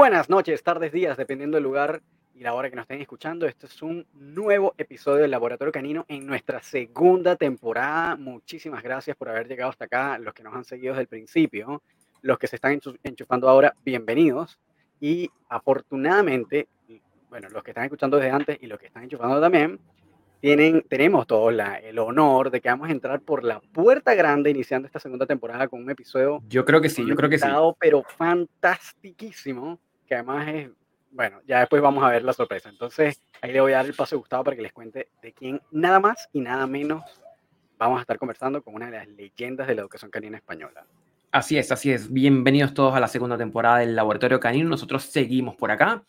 Buenas noches, tardes, días, dependiendo del lugar y la hora que nos estén escuchando. Este es un nuevo episodio del Laboratorio Canino en nuestra segunda temporada. Muchísimas gracias por haber llegado hasta acá, los que nos han seguido desde el principio, los que se están enchufando ahora, bienvenidos. Y afortunadamente, bueno, los que están escuchando desde antes y los que están enchufando también, tienen, tenemos todos el honor de que vamos a entrar por la puerta grande iniciando esta segunda temporada con un episodio. Yo creo que sí, yo creo que sí. Pero fantastiquísimo, que además es, bueno, ya después vamos a ver la sorpresa. Entonces, ahí le voy a dar el paso a Gustavo para que les cuente de quién nada más y nada menos vamos a estar conversando con una de las leyendas de la educación canina española. Así es, así es. Bienvenidos todos a la segunda temporada del Laboratorio Canino. Nosotros seguimos por acá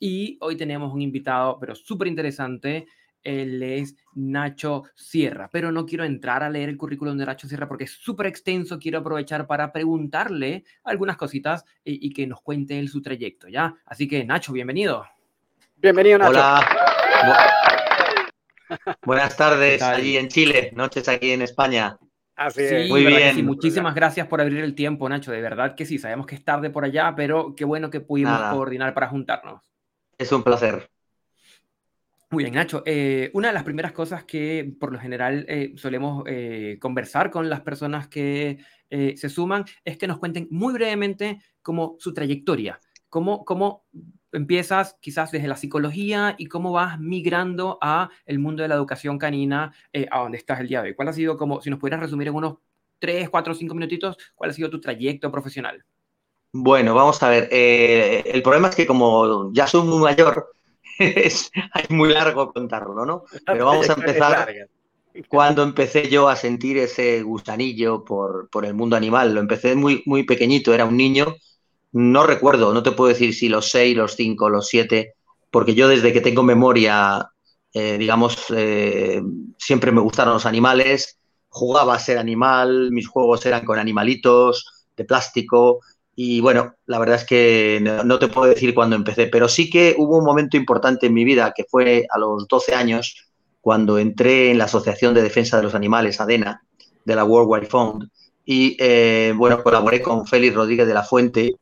y hoy tenemos un invitado, pero súper interesante él es Nacho Sierra, pero no quiero entrar a leer el currículum de Nacho Sierra porque es súper extenso. Quiero aprovechar para preguntarle algunas cositas y, que nos cuente él su trayecto, ¿ya? Así que, Nacho, bienvenido. Bienvenido, Nacho. Hola. Buenas tardes allí en Chile, noches aquí en España. Así es. Muy bien. Muchísimas gracias por abrir el tiempo, Nacho. De verdad que sí, sabemos que es tarde por allá, pero qué bueno que pudimos coordinar para juntarnos. Es un placer. Muy bien, Nacho. Eh, una de las primeras cosas que por lo general eh, solemos eh, conversar con las personas que se suman es que nos cuenten muy brevemente cómo su trayectoria, cómo, cómo empiezas quizás desde la psicología y cómo vas migrando a el mundo de la educación canina a donde estás el día de hoy. ¿Cuál ha sido como, si nos pudieras resumir en unos 3, 4, 5 minutitos, cuál ha sido tu trayecto profesional? Bueno, vamos a ver. el problema es que como ya soy muy mayor, es, muy largo contarlo, ¿no? Pero vamos a empezar cuando empecé yo a sentir ese gustanillo por, el mundo animal. Lo empecé muy, muy pequeñito, era un niño. No recuerdo, no te puedo decir si los seis, los cinco, los siete, porque yo desde que tengo memoria, eh, digamos, eh, siempre me gustaron los animales, jugaba a ser animal, mis juegos eran con animalitos de plástico, y bueno, la verdad es que no, te puedo decir cuándo empecé, pero sí que hubo un momento importante en mi vida, que fue a los 12 años, cuando entré en la Asociación de Defensa de los Animales, ADENA, de la World Wide Fund, y eh, bueno, colaboré con Félix Rodríguez de la Fuente,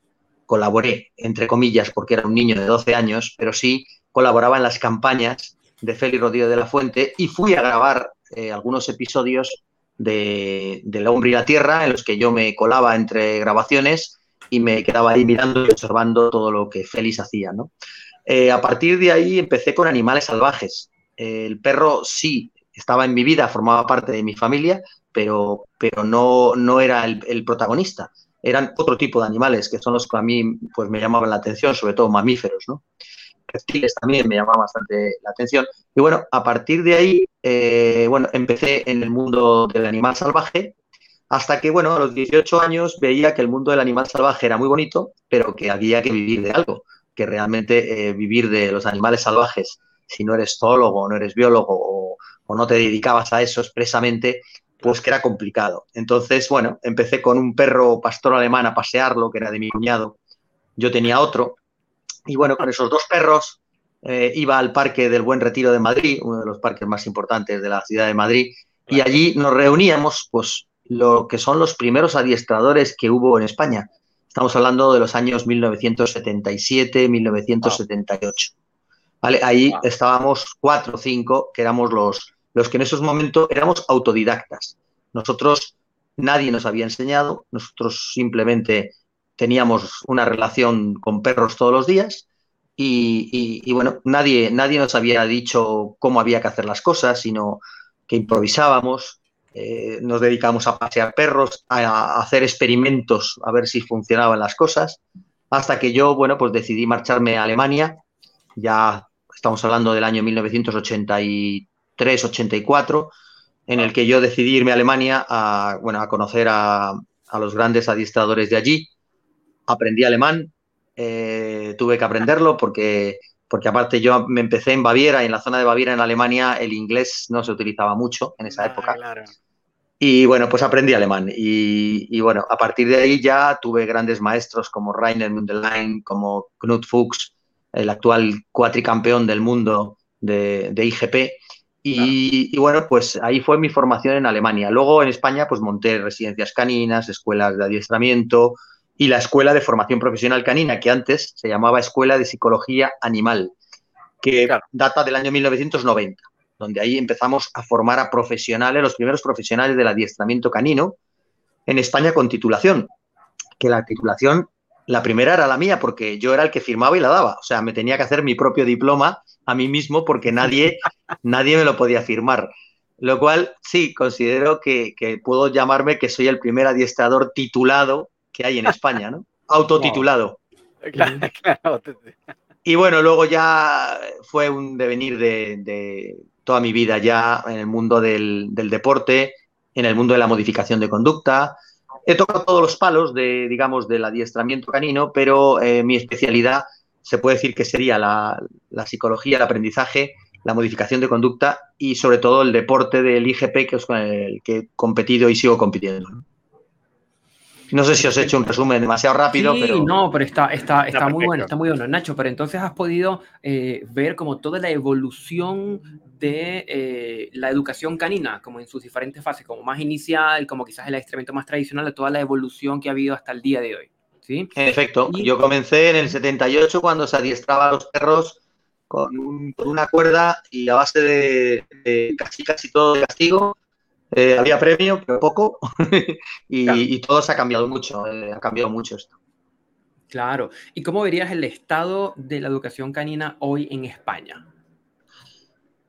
colaboré, entre comillas, porque era un niño de 12 años, pero sí colaboraba en las campañas de Félix Rodríguez de la Fuente y fui a grabar eh, algunos episodios de, de El hombre y la tierra, en los que yo me colaba entre grabaciones y me quedaba ahí mirando y observando todo lo que Félix hacía, ¿no? Eh, a partir de ahí empecé con animales salvajes. el perro sí estaba en mi vida, formaba parte de mi familia, pero, pero no, no era el, protagonista. Eran otro tipo de animales, que son los que a mí pues, me llamaban la atención, sobre todo mamíferos, ¿no? Reptiles también me llamaban bastante la atención. Y bueno, a partir de ahí, eh, bueno, empecé en el mundo del animal salvaje hasta que, bueno, a los 18 años veía que el mundo del animal salvaje era muy bonito, pero que había que vivir de algo, que realmente eh, vivir de los animales salvajes, si no eres zoólogo, no eres biólogo o, no te dedicabas a eso expresamente, pues que era complicado. Entonces, bueno, empecé con un perro pastor alemán a pasearlo, que era de mi cuñado. Yo tenía otro. Y bueno, con esos dos perros eh, iba al Parque del Buen Retiro de Madrid, uno de los parques más importantes de la ciudad de Madrid, y allí nos reuníamos, pues lo que son los primeros adiestradores que hubo en España. Estamos hablando de los años 1977, 1978. ¿Vale? Ahí estábamos cuatro o cinco, que éramos los, los que en esos momentos éramos autodidactas. Nosotros, nadie nos había enseñado, nosotros simplemente teníamos una relación con perros todos los días y, y, bueno, nadie, nadie nos había dicho cómo había que hacer las cosas, sino que improvisábamos, eh, nos dedicamos a pasear perros, a, hacer experimentos, a ver si funcionaban las cosas, hasta que yo, bueno, pues decidí marcharme a Alemania, ya estamos hablando del año 1983-84, en el que yo decidí irme a Alemania a, bueno, a conocer a, los grandes adiestradores de allí. Aprendí alemán, eh, tuve que aprenderlo porque, porque aparte yo me empecé en Baviera y en la zona de Baviera, en Alemania, el inglés no se utilizaba mucho en esa ah, época. Y bueno, pues aprendí alemán. Y, bueno, a partir de ahí ya tuve grandes maestros como Rainer Mundelein, como Knut Fuchs, el actual cuatricampeón del mundo de, IGP. Y, bueno, pues ahí fue mi formación en Alemania. Luego en España, pues monté residencias caninas, escuelas de adiestramiento, y la Escuela de Formación Profesional Canina, que antes se llamaba Escuela de Psicología Animal, que data del año 1990, donde ahí empezamos a formar a profesionales, los primeros profesionales del adiestramiento canino en España con titulación, que la titulación, la primera era la mía, porque yo era el que firmaba y la daba, o sea, me tenía que hacer mi propio diploma a mí mismo porque nadie, nadie me lo podía firmar. Lo cual sí, considero que, puedo llamarme que soy el primer adiestrador titulado que hay en España, ¿no? Autotitulado. Y bueno, luego ya fue un devenir de, toda mi vida ya en el mundo del, deporte, en el mundo de la modificación de conducta. He tocado todos los palos de, digamos, del adiestramiento canino, pero eh, mi especialidad se puede decir que sería la, psicología, el aprendizaje, la modificación de conducta y sobre todo el deporte del IGP, que es con el que he competido y sigo compitiendo. ¿No? sé si os he hecho un resumen demasiado rápido, sí, pero. No, pero está, está, está muy bueno, está muy bueno. Nacho, pero entonces has podido eh, ver como toda la evolución de eh, la educación canina, como en sus diferentes fases, como más inicial, como quizás el adiestramiento más tradicional, de toda la evolución que ha habido hasta el día de hoy. En efecto, yo comencé en el 78 cuando se adiestraba a los perros con, una cuerda y a base de, casi casi todo de castigo. Eh, había premio, pero poco, y, todo se ha cambiado mucho, eh, ha cambiado mucho esto. Claro. ¿Y cómo verías el estado de la educación canina hoy en España?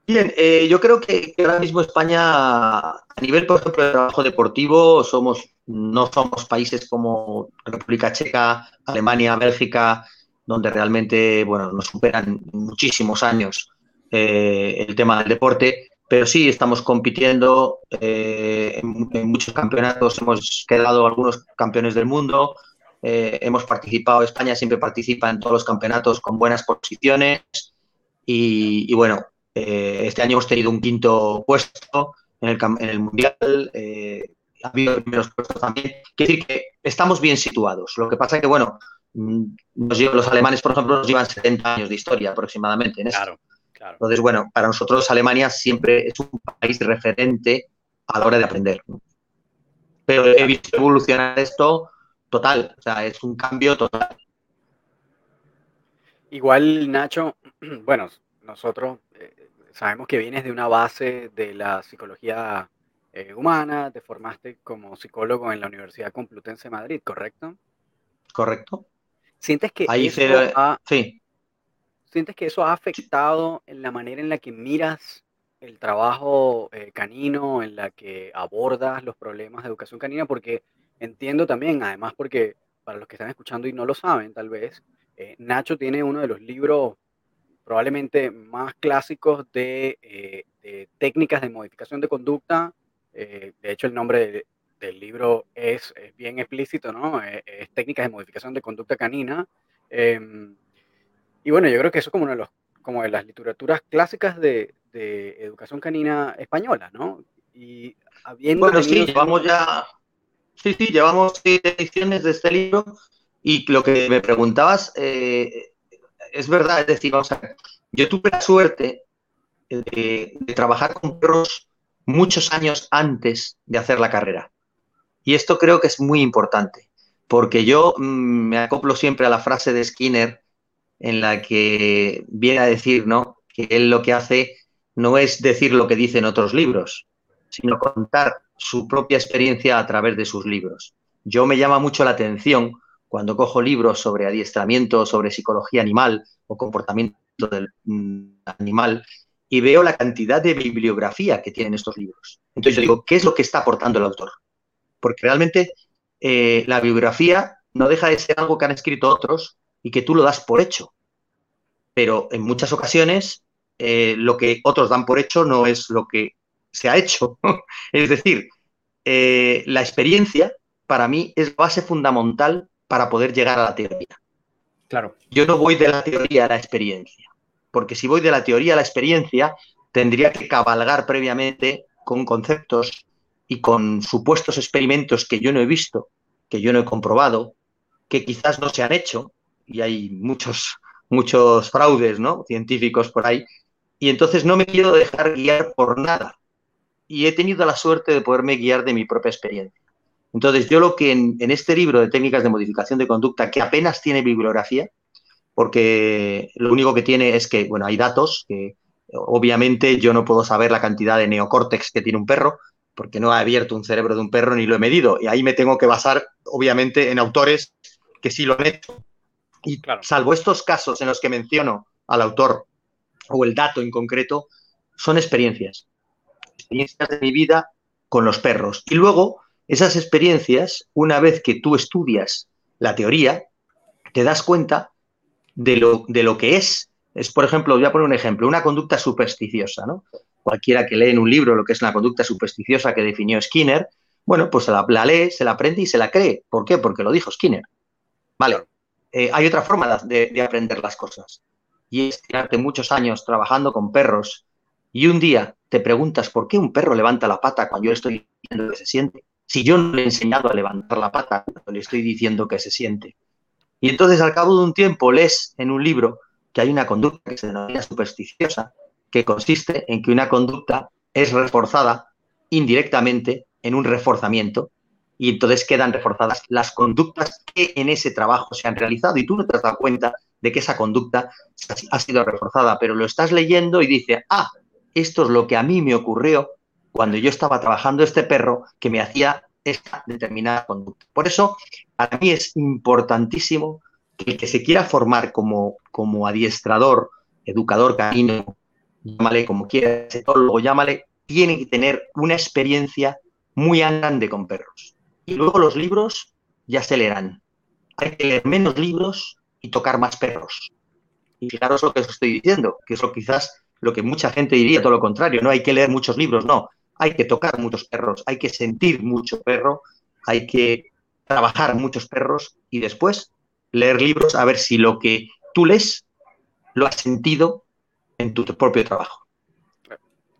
Bien, eh, yo creo que, ahora mismo España, a nivel, por ejemplo, de trabajo deportivo, somos no somos países como República Checa, Alemania, Bélgica, donde realmente bueno, nos superan muchísimos años el tema del deporte, pero sí estamos compitiendo eh, en, muchos campeonatos, hemos quedado algunos campeones del mundo, eh, hemos participado, España siempre participa en todos los campeonatos con buenas posiciones. Y, bueno, este año hemos tenido un quinto puesto en el, en el Mundial. Ha habido primeros puestos también. Quiere decir que estamos bien situados. Lo que pasa es que, bueno, mm, los alemanes, por ejemplo, nos llevan 70 años de historia aproximadamente en Claro, claro. Entonces, bueno, para nosotros Alemania siempre es un país referente a la hora de aprender. Pero he visto evolucionar esto total, o sea, es un cambio total. Igual, Nacho, bueno, nosotros eh, sabemos que vienes de una base de la psicología eh, humana, te formaste como psicólogo en la Universidad Complutense de Madrid, ¿correcto? Correcto. ¿Sientes que, eso ha, ¿Sientes que eso ha afectado en la manera en la que miras el trabajo eh, canino, en la que abordas los problemas de educación canina? Porque entiendo también, además porque para los que están escuchando y no lo saben tal vez, eh, Nacho tiene uno de los libros probablemente más clásicos de, de técnicas de modificación de conducta eh, de hecho, el nombre del libro es, bien explícito, ¿no? Eh, es, técnicas de modificación de conducta canina. Em, y bueno, yo creo que eso es como uno de los como de las literaturas clásicas de, educación canina española, ¿no? Y habiendo bueno, sí, llevamos ya, sí, sí, llevamos seis ediciones de este libro y lo que me preguntabas eh, es verdad, es decir, vamos a ver, yo tuve la suerte de, de trabajar con perros muchos años antes de hacer la carrera. Y esto creo que es muy importante, porque yo mm, me acoplo siempre a la frase de Skinner en la que viene a decir, ¿no? Que él lo que hace no es decir lo que dicen otros libros, sino contar su propia experiencia a través de sus libros. Yo me llama mucho la atención cuando cojo libros sobre adiestramiento, sobre psicología animal o comportamiento del mm, animal y veo la cantidad de bibliografía que tienen estos libros. Entonces yo digo, ¿qué es lo que está aportando el autor? Porque realmente eh, la bibliografía no deja de ser algo que han escrito otros y que tú lo das por hecho. Pero en muchas ocasiones eh, lo que otros dan por hecho no es lo que se ha hecho. es decir, eh, la experiencia para mí es base fundamental para poder llegar a la teoría. Claro. Yo no voy de la teoría a la experiencia porque si voy de la teoría a la experiencia, tendría que cabalgar previamente con conceptos y con supuestos experimentos que yo no he visto, que yo no he comprobado, que quizás no se han hecho, y hay muchos, muchos fraudes ¿no? científicos por ahí, y entonces no me quiero dejar guiar por nada. Y he tenido la suerte de poderme guiar de mi propia experiencia. Entonces, yo lo que en, este libro de técnicas de modificación de conducta, que apenas tiene bibliografía, porque lo único que tiene es que, bueno, hay datos que obviamente yo no puedo saber la cantidad de neocórtex que tiene un perro, porque no he abierto un cerebro de un perro ni lo he medido. Y ahí me tengo que basar, obviamente, en autores que sí lo han hecho. Y salvo estos casos en los que menciono al autor o el dato en concreto, son experiencias. Experiencias de mi vida con los perros. Y luego esas experiencias, una vez que tú estudias la teoría, te das cuenta de lo, de lo que es. Es, por ejemplo, voy a poner un ejemplo, una conducta supersticiosa, ¿no? Cualquiera que lee en un libro lo que es una conducta supersticiosa que definió Skinner, bueno, pues se la, lee, se la aprende y se la cree. ¿Por qué? Porque lo dijo Skinner. Vale. Eh, hay otra forma de, de, aprender las cosas. Y es tirarte muchos años trabajando con perros y un día te preguntas por qué un perro levanta la pata cuando yo le estoy diciendo que se siente. Si yo no le he enseñado a levantar la pata, le estoy diciendo que se siente. Y entonces al cabo de un tiempo lees en un libro que hay una conducta que se denomina supersticiosa, que consiste en que una conducta es reforzada indirectamente en un reforzamiento y entonces quedan reforzadas las conductas que en ese trabajo se han realizado y tú no te has dado cuenta de que esa conducta ha sido reforzada, pero lo estás leyendo y dice, ah, esto es lo que a mí me ocurrió cuando yo estaba trabajando este perro que me hacía esta determinada conducta. Por eso, para mí es importantísimo que el que se quiera formar como, como adiestrador, educador canino, llámale como quiera, etólogo, llámale, tiene que tener una experiencia muy grande con perros. Y luego los libros ya se leerán. Hay que leer menos libros y tocar más perros. Y fijaros lo que os estoy diciendo, que es lo quizás lo que mucha gente diría, todo lo contrario, no hay que leer muchos libros, no, hay que tocar muchos perros, hay que sentir mucho perro, hay que trabajar muchos perros y después leer libros a ver si lo que tú lees lo has sentido en tu propio trabajo.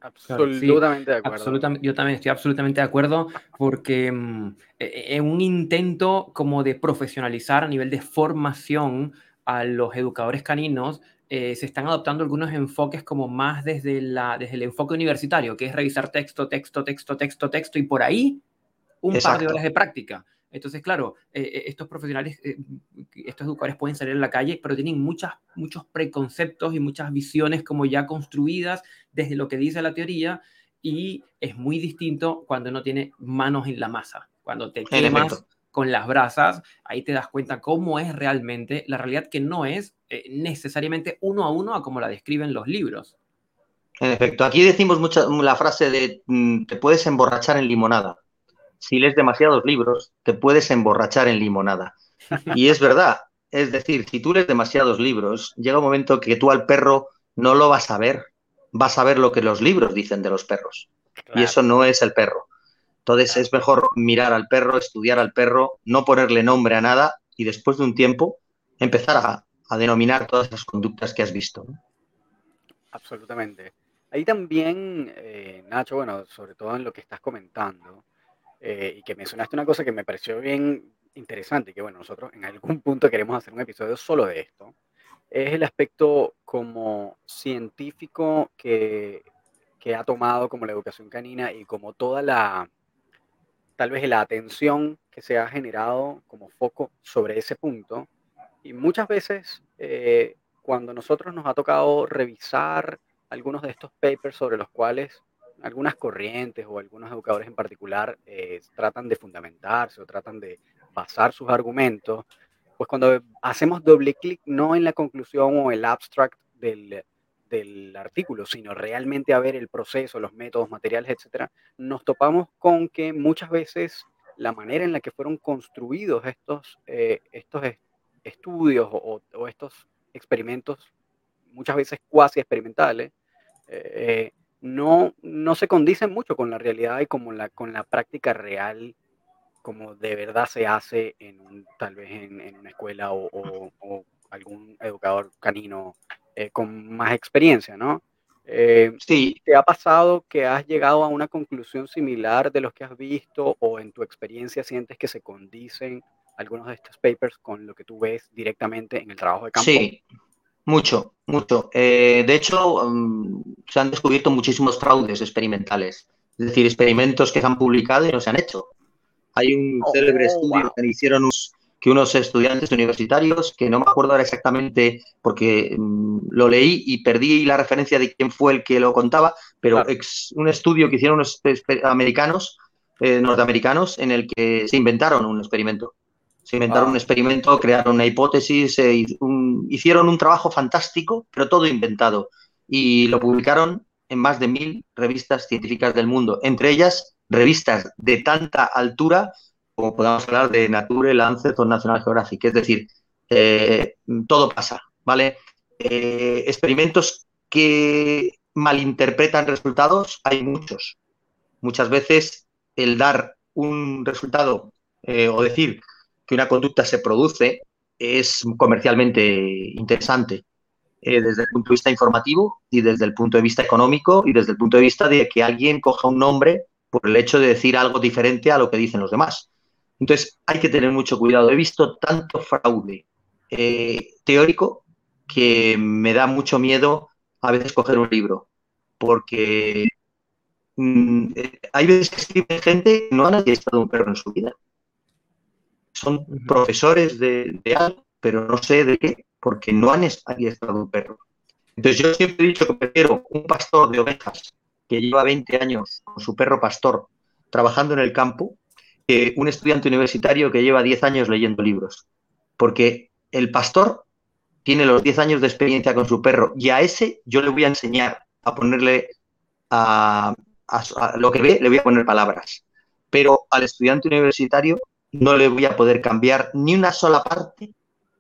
Absolutamente de acuerdo. yo también estoy absolutamente de acuerdo porque mm, e, e, en un intento como de profesionalizar a nivel de formación a los educadores caninos, eh, se están adoptando algunos enfoques como más desde, la, desde el enfoque universitario, que es revisar texto, texto, texto, texto, texto, y por ahí un par de horas de práctica. Entonces, claro, eh, eh, estos profesionales, estos educadores pueden salir a la calle, pero tienen muchas, muchos preconceptos y muchas visiones como ya construidas desde lo que dice la teoría, y es muy distinto cuando no tiene manos en la masa, cuando te quemas con las brasas, ahí te das cuenta cómo es realmente la realidad que no es eh, necesariamente uno a uno a como la describen los libros. En efecto, aquí decimos mucha, la frase de mm, te puedes emborrachar en limonada. Si lees demasiados libros, te puedes emborrachar en limonada. Y es verdad. Es decir, si tú lees demasiados libros, llega un momento que tú al perro no lo vas a ver. Vas a ver lo que los libros dicen de los perros. Y eso no es el perro. Entonces es mejor mirar al perro, estudiar al perro, no ponerle nombre a nada y después de un tiempo empezar a, denominar todas las conductas que has visto. Absolutamente. Ahí también, eh, Nacho, bueno, sobre todo en lo que estás comentando, eh, y que mencionaste una cosa que me pareció bien interesante, que bueno, nosotros en algún punto queremos hacer un episodio solo de esto, es el aspecto como científico que, que ha tomado como la educación canina y como toda la, tal vez la atención que se ha generado como foco sobre ese punto. Y muchas veces eh, cuando nosotros nos ha tocado revisar algunos de estos papers sobre los cuales algunas corrientes o algunos educadores en particular eh, tratan de fundamentarse o tratan de basar sus argumentos, pues cuando hacemos doble clic no en la conclusión o el abstract del, del artículo, sino realmente a ver el proceso, los métodos, materiales, etcétera, nos topamos con que muchas veces la manera en la que fueron construidos estos, eh, estos estudios o, estos experimentos, muchas veces cuasi experimentales, eh, no, no se condicen mucho con la realidad y como la, con la práctica real, como de verdad se hace en un, tal vez en, una escuela o, o algún educador canino eh, con más experiencia, ¿no? Eh, sí. ¿Te ha pasado que has llegado a una conclusión similar de los que has visto o en tu experiencia sientes que se condicen algunos de estos papers con lo que tú ves directamente en el trabajo de campo? Sí, mucho, mucho. Eh, de hecho, mm, se han descubierto muchísimos fraudes experimentales, es decir, experimentos que se han publicado y no se han hecho. Hay un oh, célebre estudio que hicieron que unos estudiantes universitarios, que no me acuerdo ahora exactamente porque mm, lo leí y perdí la referencia de quién fue el que lo contaba, pero es un estudio que hicieron unos americanos, eh, norteamericanos, en el que se inventaron un experimento. Se inventaron un experimento, crearon una hipótesis, eh, hicieron un trabajo fantástico, pero todo inventado. Y lo publicaron en más de mil revistas científicas del mundo, entre ellas revistas de tanta altura como podamos hablar de Nature, Lancet o National Geographic. Es decir, eh, todo pasa, ¿vale? Eh, experimentos que malinterpretan resultados hay muchos. Muchas veces el dar un resultado o decir que una conducta se produce es comercialmente interesante eh, desde el punto de vista informativo y desde el punto de vista económico y desde el punto de vista de que alguien coja un nombre por el hecho de decir algo diferente a lo que dicen los demás. Entonces hay que tener mucho cuidado. He visto tanto fraude eh, teórico que me da mucho miedo a veces coger un libro, porque mm, eh, hay veces que escribe gente que no han estado un perro en su vida son profesores de, algo, pero no sé de qué, porque no han estado un perro. Entonces yo siempre he dicho que prefiero un pastor de ovejas que lleva 20 años con su perro pastor trabajando en el campo que un estudiante universitario que lleva 10 años leyendo libros. Porque el pastor tiene los 10 años de experiencia con su perro y a ese yo le voy a enseñar a ponerle a, a lo que ve, le voy a poner palabras. Pero al estudiante universitario no le voy a poder cambiar ni una sola parte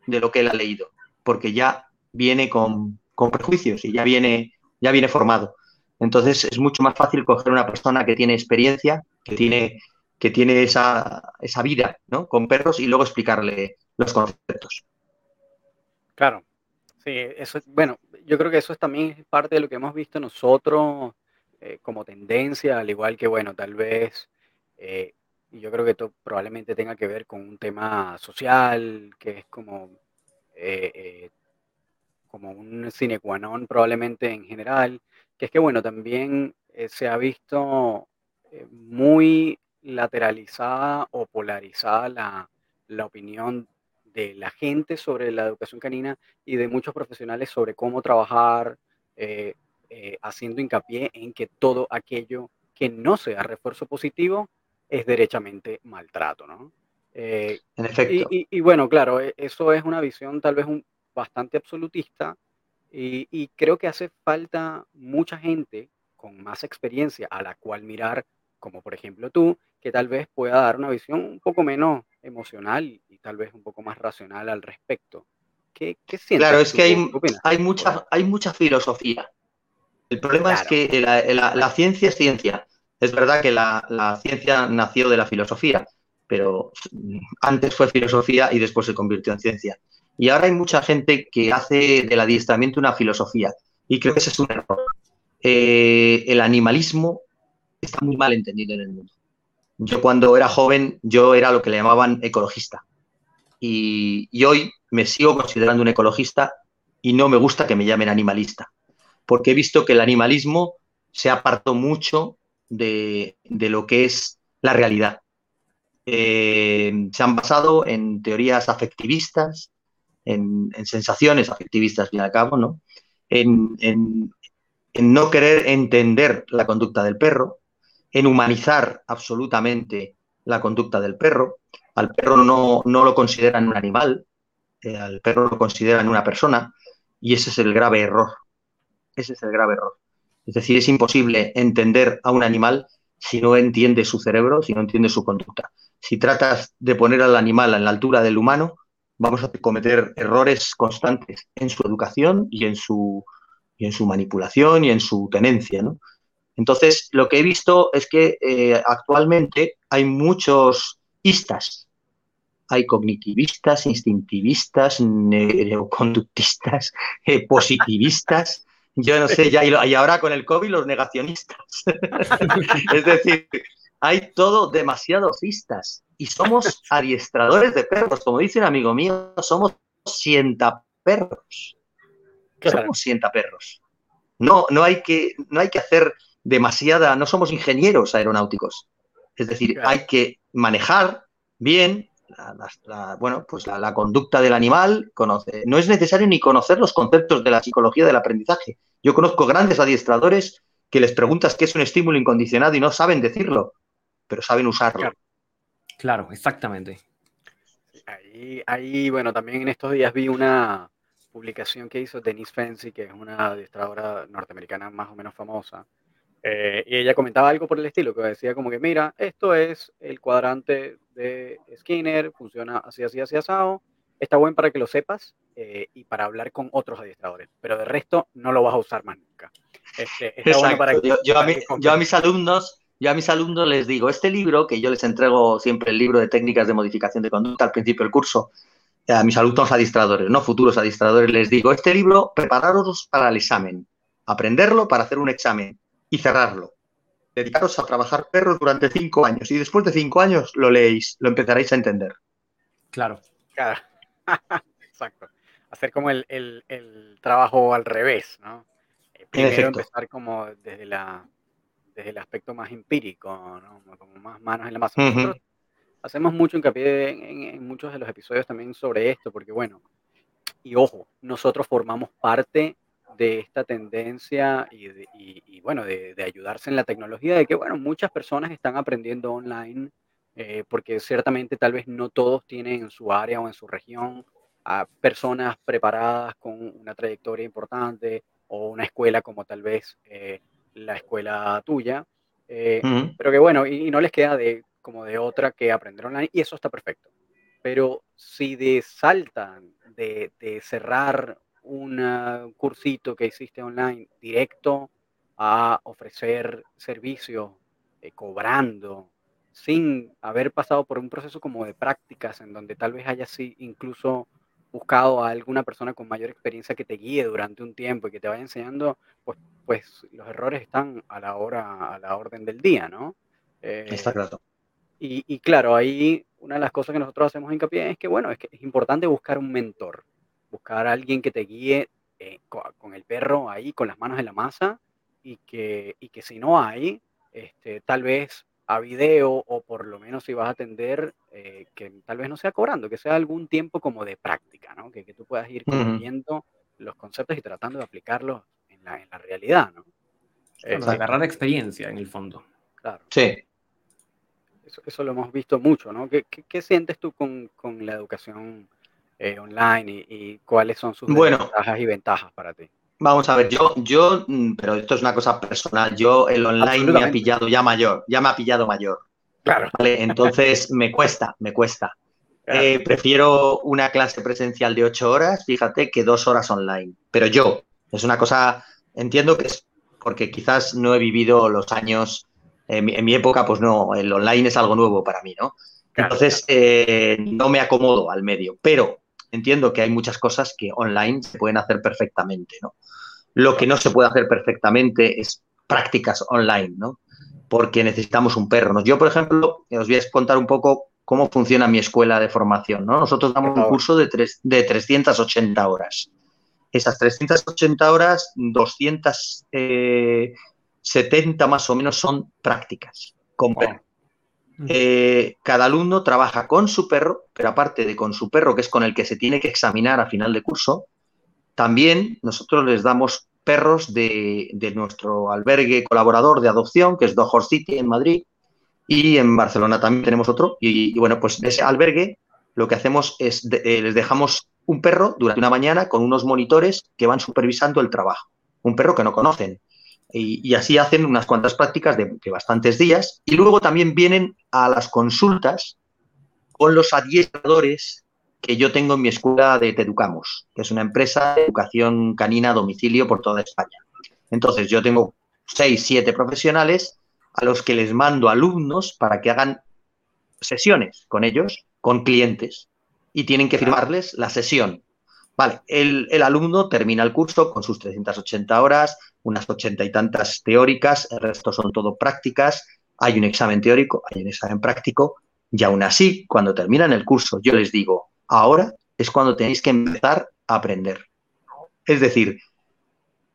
de lo que él ha leído, porque ya viene con, prejuicios y ya viene, ya viene formado. Entonces es mucho más fácil coger una persona que tiene experiencia, que tiene, que tiene esa, esa vida ¿no? con perros y luego explicarle los conceptos. Claro, sí, eso bueno, yo creo que eso es también parte de lo que hemos visto nosotros eh, como tendencia, al igual que, bueno, tal vez eh, y yo creo que esto probablemente tenga que ver con un tema social, que es como, eh, eh, como un sine qua non probablemente en general, que es que, bueno, también eh, se ha visto muy lateralizada o polarizada la, la opinión de la gente sobre la educación canina y de muchos profesionales sobre cómo trabajar, haciendo hincapié en que todo aquello que no sea refuerzo positivo es derechamente maltrato, ¿no? Eh, en efecto. Y, bueno, claro, e, eso es una visión tal vez un, bastante absolutista y, creo que hace falta mucha gente con más experiencia a la cual mirar, como por ejemplo tú, que tal vez pueda dar una visión un poco menos emocional y tal vez un poco más racional al respecto. ¿Qué, qué sientes? Claro, es que hay, hay, mucha, hay mucha filosofía. El problema es que la, la, ciencia es ciencia. Es verdad que la, ciencia nació de la filosofía, pero antes fue filosofía y después se convirtió en ciencia. Y ahora hay mucha gente que hace del adiestramiento una filosofía y creo que ese es un error. Eh, el animalismo está muy mal entendido en el mundo. Yo cuando era joven, yo era lo que le llamaban ecologista. Y, y, hoy me sigo considerando un ecologista y no me gusta que me llamen animalista, porque he visto que el animalismo se apartó mucho de, lo que es la realidad. Eh, se han basado en teorías afectivistas, en, sensaciones afectivistas, bien al cabo, ¿no? En, no querer entender la conducta del perro, en humanizar absolutamente la conducta del perro. Al perro no, lo consideran un animal, eh, al perro lo consideran una persona, y ese es el grave error. Ese es el grave error. Es decir, es imposible entender a un animal si no entiende su cerebro, si no entiende su conducta. Si tratas de poner al animal a la altura del humano, vamos a cometer errores constantes en su educación y en su, en su manipulación y en su tenencia. Entonces, lo que he visto es que eh, actualmente hay muchos istas. Hay cognitivistas, instintivistas, neoconductistas, eh, positivistas, yo no sé, ya, y ahora con el COVID los negacionistas. es decir, hay todo demasiado fistas y somos adiestradores de perros. Como dice un amigo mío, somos sientaperros. Somos sientaperros. No, no, hay que, no hay que hacer demasiada, no somos ingenieros aeronáuticos. Es decir, hay que manejar bien la, bueno, pues la, conducta del animal. Conoce. No es necesario ni conocer los conceptos de la psicología del aprendizaje. Yo conozco grandes adiestradores que les preguntas qué es un estímulo incondicionado y no saben decirlo, pero saben usarlo. Claro, exactamente. Ahí, ahí, bueno, también en estos días vi una publicación que hizo Denise Fancy, que es una adiestradora norteamericana más o menos famosa, eh, y ella comentaba algo por el estilo, que decía como que, mira, esto es el cuadrante de Skinner, funciona así, así, así, asado, está bueno para que lo sepas eh, y para hablar con otros adiestradores, pero de resto no lo vas a usar más nunca. Este, yo, a mis alumnos, yo a mis alumnos les digo, este libro, que yo les entrego siempre el libro de técnicas de modificación de conducta al principio del curso, a mis alumnos adiestradores, no futuros adiestradores, les digo, este libro, prepararos para el examen, aprenderlo para hacer un examen y cerrarlo. Dedicaros a trabajar perros durante cinco años y después de cinco años lo leéis, lo empezaréis a entender. Claro. Exacto. Hacer como el, trabajo al revés, ¿no? Eh, primero empezar como desde, la, desde el aspecto más empírico, ¿no? Como más manos en la masa. Nosotros hacemos mucho hincapié en, en muchos de los episodios también sobre esto, porque bueno, y ojo, nosotros formamos parte de esta tendencia y, bueno, de, ayudarse en la tecnología, de que bueno, muchas personas están aprendiendo online, eh, porque ciertamente tal vez no todos tienen en su área o en su región a personas preparadas con una trayectoria importante o una escuela como tal vez eh, la escuela tuya, eh, pero que bueno, y, no les queda de como de otra que aprender online y eso está perfecto. Pero si de saltan de, de cerrar un cursito que hiciste online directo a ofrecer servicios eh, cobrando sin haber pasado por un proceso como de prácticas en donde tal vez haya sí incluso buscado a alguna persona con mayor experiencia que te guíe durante un tiempo y que te vaya enseñando, pues, pues los errores están a la hora, a la orden del día, ¿no? Está eh, claro. Y, y, claro, ahí una de las cosas que nosotros hacemos hincapié es que, bueno, es que es importante buscar un mentor buscar a alguien que te guíe eh, con, el perro ahí, con las manos en la masa, y que, y que si no hay, este, tal vez a video o por lo menos si vas a atender, eh, que tal vez no sea cobrando, que sea algún tiempo como de práctica, ¿no? Que, que tú puedas ir viendo los conceptos y tratando de aplicarlos en la, en la realidad, ¿no? agarrar experiencia en el fondo. Claro. Sí. Eso, eso, lo hemos visto mucho, ¿no? ¿Qué, qué, qué sientes tú con, con, la educación eh, online y, cuáles son sus ventajas y ventajas para ti. Vamos a ver, yo, yo, mm, pero esto es una cosa personal, yo el online me ha pillado ya mayor, ya me ha pillado mayor. Claro. Entonces me cuesta, me cuesta. Eh, prefiero una clase presencial de ocho horas, fíjate, que dos horas online. Pero yo, es una cosa, entiendo que es porque quizás no he vivido los años, en mi, época, pues no, el online es algo nuevo para mí, ¿no? Entonces, eh, no me acomodo al medio. Pero entiendo que hay muchas cosas que online se pueden hacer perfectamente, ¿no? Lo que no se puede hacer perfectamente es prácticas online, ¿no? Porque necesitamos un perro. Yo, por ejemplo, os voy a contar un poco cómo funciona mi escuela de formación, ¿no? Nosotros damos un curso de, de 380 horas. Esas 380 horas, 270 eh, más o menos son prácticas con. Eh, cada alumno trabaja con su perro, pero aparte de con su perro, que es con el que se tiene que examinar a final de curso, también nosotros les damos perros de, nuestro albergue colaborador de adopción, que es Dog City en Madrid, y en Barcelona también tenemos otro. Y, bueno, pues de ese albergue lo que hacemos es eh, les dejamos un perro durante una mañana con unos monitores que van supervisando el trabajo. Un perro que no conocen. Y, así hacen unas cuantas prácticas de, bastantes días y luego también vienen a las consultas con los adiestradores que yo tengo en mi escuela de Teducamos, que es una empresa de educación canina a domicilio por toda España. Entonces yo tengo seis, siete profesionales a los que les mando alumnos para que hagan sesiones con ellos, con clientes, y tienen que firmarles la sesión. Vale, el, el, alumno termina el curso con sus 380 horas, unas ochenta y tantas teóricas, el resto son todo prácticas, hay un examen teórico, hay un examen práctico, y aún así, cuando terminan el curso, yo les digo, ahora es cuando tenéis que empezar a aprender. Es decir,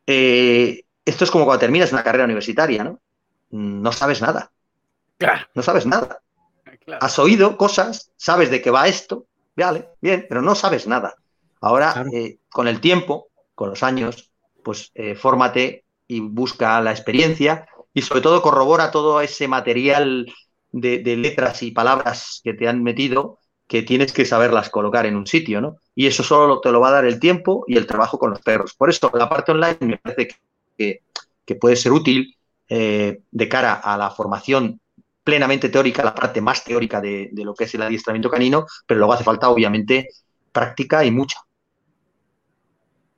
eh, esto es como cuando terminas una carrera universitaria, ¿no? No sabes nada. Claro. No sabes nada. Has oído cosas, sabes de qué va esto, vale, bien, pero no sabes nada. Ahora, eh, con el tiempo, con los años, pues eh, fórmate y busca la experiencia y sobre todo corrobora todo ese material de, letras y palabras que te han metido que tienes que saberlas colocar en un sitio, ¿no? Y eso solo te lo va a dar el tiempo y el trabajo con los perros. Por eso la parte online me parece que, puede ser útil eh, de cara a la formación plenamente teórica, la parte más teórica de, de, lo que es el adiestramiento canino, pero luego hace falta, obviamente, práctica y mucha.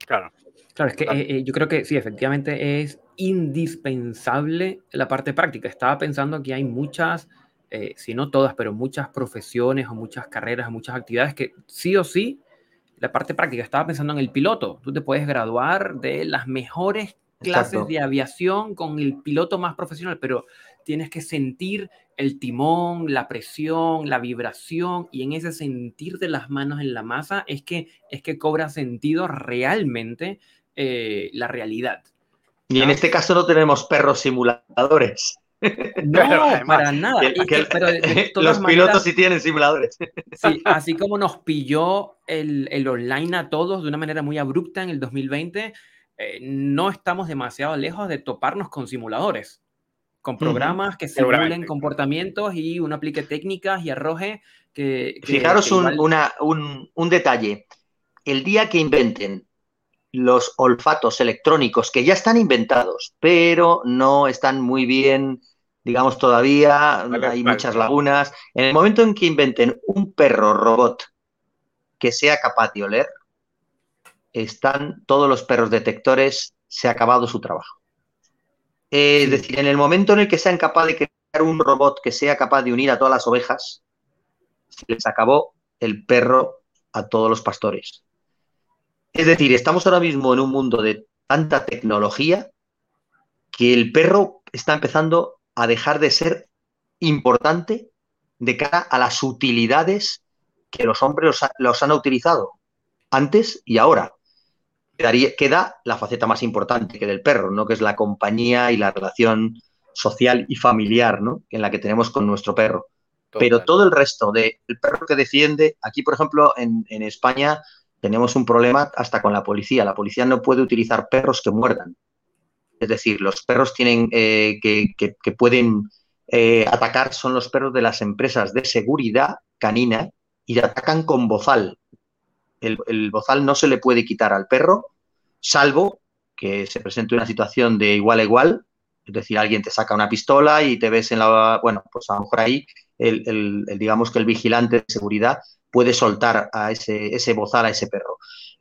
Claro. Claro, es que eh, eh, yo creo que sí, efectivamente es indispensable la parte práctica. Estaba pensando que hay muchas, eh, si no todas, pero muchas profesiones o muchas carreras, muchas actividades que sí o sí, la parte práctica. Estaba pensando en el piloto. Tú te puedes graduar de las mejores clases de aviación con el piloto más profesional, pero tienes que sentir el timón, la presión, la vibración y en ese sentir de las manos en la masa es que, es que cobra sentido realmente eh, la realidad. Y en este caso no tenemos perros simuladores. No, para nada. los pilotos sí tienen simuladores. Sí, así como nos pilló el, el, online a todos de una manera muy abrupta en el 2020, eh, no estamos demasiado lejos de toparnos con simuladores, con programas que simulen comportamientos y uno aplique técnicas y arroje que... Fijaros un, un detalle. El día que inventen los olfatos electrónicos que ya están inventados, pero no están muy bien, digamos, todavía, hay muchas lagunas. En el momento en que inventen un perro robot que sea capaz de oler, están todos los perros detectores, se ha acabado su trabajo. Es decir, en el momento en el que sean capaces de crear un robot que sea capaz de unir a todas las ovejas, se les acabó el perro a todos los pastores. Es decir, estamos ahora mismo en un mundo de tanta tecnología que el perro está empezando a dejar de ser importante de cara a las utilidades que los hombres los, han utilizado antes y ahora. queda la faceta más importante que del perro, ¿no? que es la compañía y la relación social y familiar ¿no? en la que tenemos con nuestro perro. Pero todo el resto del perro que defiende, aquí por ejemplo en, en España tenemos un problema hasta con la policía. La policía no puede utilizar perros que muerdan. Es decir, los perros tienen eh, que, pueden eh, atacar son los perros de las empresas de seguridad canina y atacan con bozal. El, bozal no se le puede quitar al perro, salvo que se presente una situación de igual a igual, es decir, alguien te saca una pistola y te ves en la, bueno, pues a lo mejor ahí el, digamos que el vigilante de seguridad puede soltar a ese, ese bozal a ese perro.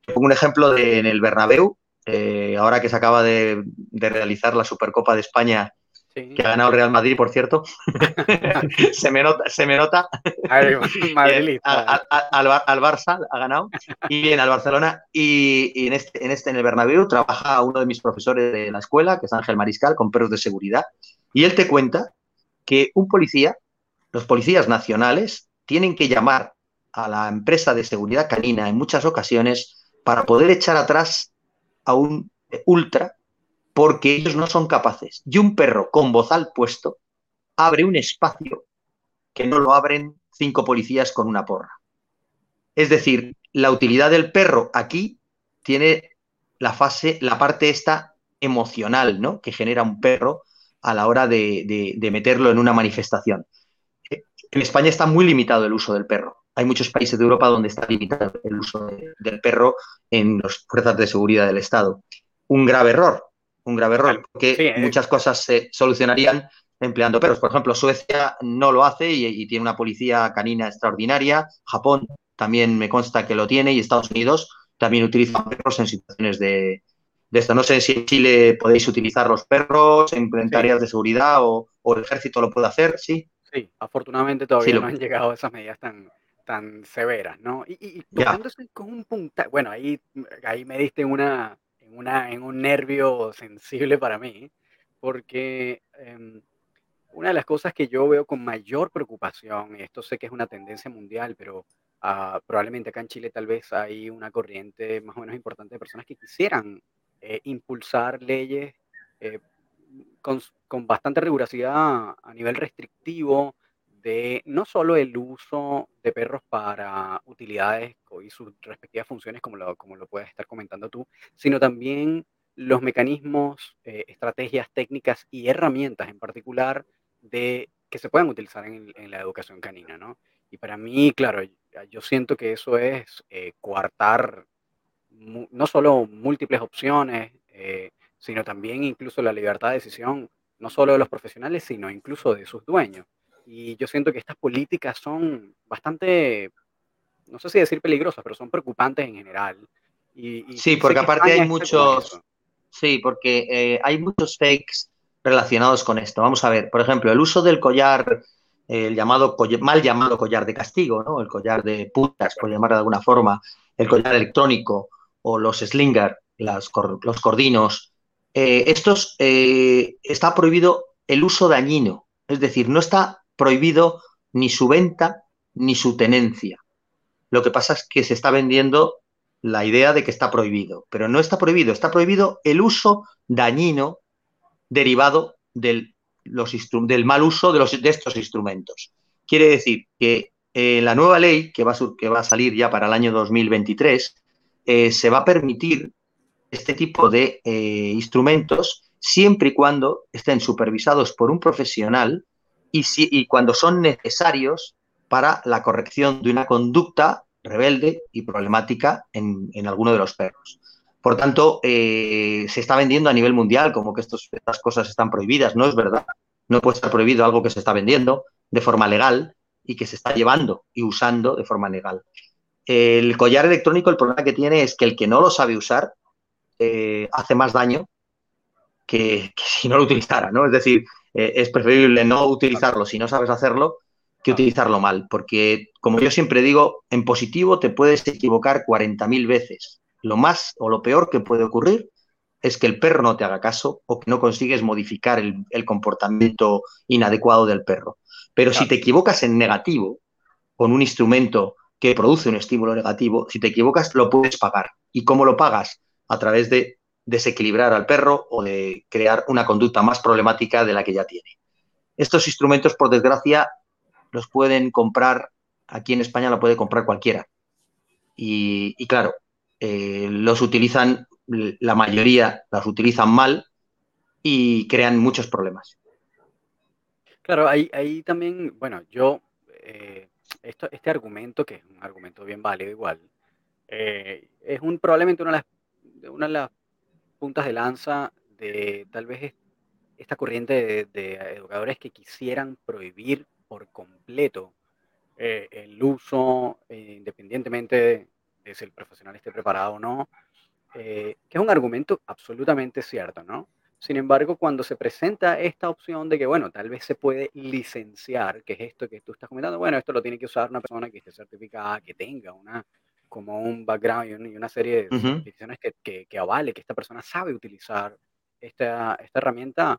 pongo un ejemplo de, en el Bernabéu, eh, ahora que se acaba de, realizar la Supercopa de España, que ha ganado el Real Madrid, por cierto, se me nota, se me nota. al, Barça ha ganado, y bien, al Barcelona, y, en, este, en este, en el Bernabéu, trabaja uno de mis profesores de la escuela, que es Ángel Mariscal, con perros de seguridad, y él te cuenta que un policía, los policías nacionales, tienen que llamar a la empresa de seguridad canina en muchas ocasiones para poder echar atrás a un ultra porque ellos no son capaces. Y un perro con bozal puesto abre un espacio que no lo abren cinco policías con una porra. Es decir, la utilidad del perro aquí tiene la fase, la parte esta emocional, ¿no? Que genera un perro a la hora de meterlo en una manifestación. En España está muy limitado el uso del perro hay muchos países de Europa donde está limitado el uso del perro en las fuerzas de seguridad del Estado. Un grave error, un grave error, porque eh. muchas cosas se solucionarían empleando perros. Por ejemplo, Suecia no lo hace y, tiene una policía canina extraordinaria. Japón también me consta que lo tiene y Estados Unidos también utiliza perros en situaciones de, esto. No sé si en Chile podéis utilizar los perros en, tareas de seguridad o, el ejército lo puede hacer, ¿sí? Sí, afortunadamente todavía no han llegado a esas medidas tan, tan severas, ¿no? Y, y tocándose con un punta, bueno, ahí, ahí me diste una, en, una, en un nervio sensible para mí, porque em, una de las cosas que yo veo con mayor preocupación, y esto sé que es una tendencia mundial, pero ah, probablemente acá en Chile tal vez hay una corriente más o menos importante de personas que quisieran eh, impulsar leyes eh, con, con, bastante rigurosidad a nivel restrictivo de no solo el uso de perros para utilidades y sus respectivas funciones, como lo, como lo puedes estar comentando tú, sino también los mecanismos, eh, estrategias técnicas y herramientas en particular de, que se puedan utilizar en, la educación canina, ¿no? Y para mí, claro, yo siento que eso es eh, coartar no solo múltiples opciones, eh, sino también incluso la libertad de decisión, no solo de los profesionales, sino incluso de sus dueños. Y yo siento que estas políticas son bastante, no sé si decir peligrosas, pero son preocupantes en general. Y, sí, porque aparte hay muchos, sí, porque eh, hay muchos fakes relacionados con esto. Vamos a ver, por ejemplo, el uso del collar, el llamado mal llamado collar de castigo, ¿no? El collar de putas, por llamar de alguna forma, el collar electrónico o los slinger, los cordinos. Eh, estos eh, está prohibido el uso dañino, es decir, no está prohibido ni su venta ni su tenencia. Lo que pasa es que se está vendiendo la idea de que está prohibido, pero no está prohibido, está prohibido el uso dañino derivado del, mal uso de, estos instrumentos. Quiere decir que eh, la nueva ley que va, a, que va, a, salir ya para el año 2023 eh, se va a permitir este tipo de eh, instrumentos siempre y cuando estén supervisados por un profesional y, cuando son necesarios para la corrección de una conducta rebelde y problemática en, alguno de los perros. Por tanto, eh, se está vendiendo a nivel mundial como que estas cosas están prohibidas. No es verdad. No puede estar prohibido algo que se está vendiendo de forma legal y que se está llevando y usando de forma legal. El collar electrónico, el problema que tiene es que el que no lo sabe usar eh, hace más daño que, que, si no lo utilizara, ¿no? Es decir, eh, es preferible no utilizarlo si no sabes hacerlo que utilizarlo mal, porque como yo siempre digo, en positivo te puedes equivocar 40.000 veces. Lo más o lo peor que puede ocurrir es que el perro no te haga caso o que no consigues modificar el, comportamiento inadecuado del perro. Pero si te equivocas en negativo, con un instrumento que produce un estímulo negativo, si te equivocas lo puedes pagar. ¿Y cómo lo pagas? A través de desequilibrar al perro o de crear una conducta más problemática de la que ya tiene. Estos instrumentos, por desgracia, los pueden comprar, aquí en España lo puede comprar cualquiera. Y, claro, eh, los utilizan, la mayoría las utilizan mal y crean muchos problemas. Claro, ahí, ahí también, bueno, yo, eh, esto, este argumento, que es un argumento bien válido igual, eh, es un, probablemente una de una de las puntas de lanza de tal vez esta corriente de, educadores que quisieran prohibir por completo eh, el uso, eh, independientemente de si el profesional esté preparado o no, eh, que es un argumento absolutamente cierto, ¿no? Sin embargo, cuando se presenta esta opción de que, bueno, tal vez se puede licenciar, que es esto que tú estás comentando, bueno, esto lo tiene que usar una persona que esté certificada, que tenga una como un background y una serie de uh que, que, avale que esta persona sabe utilizar esta, esta herramienta,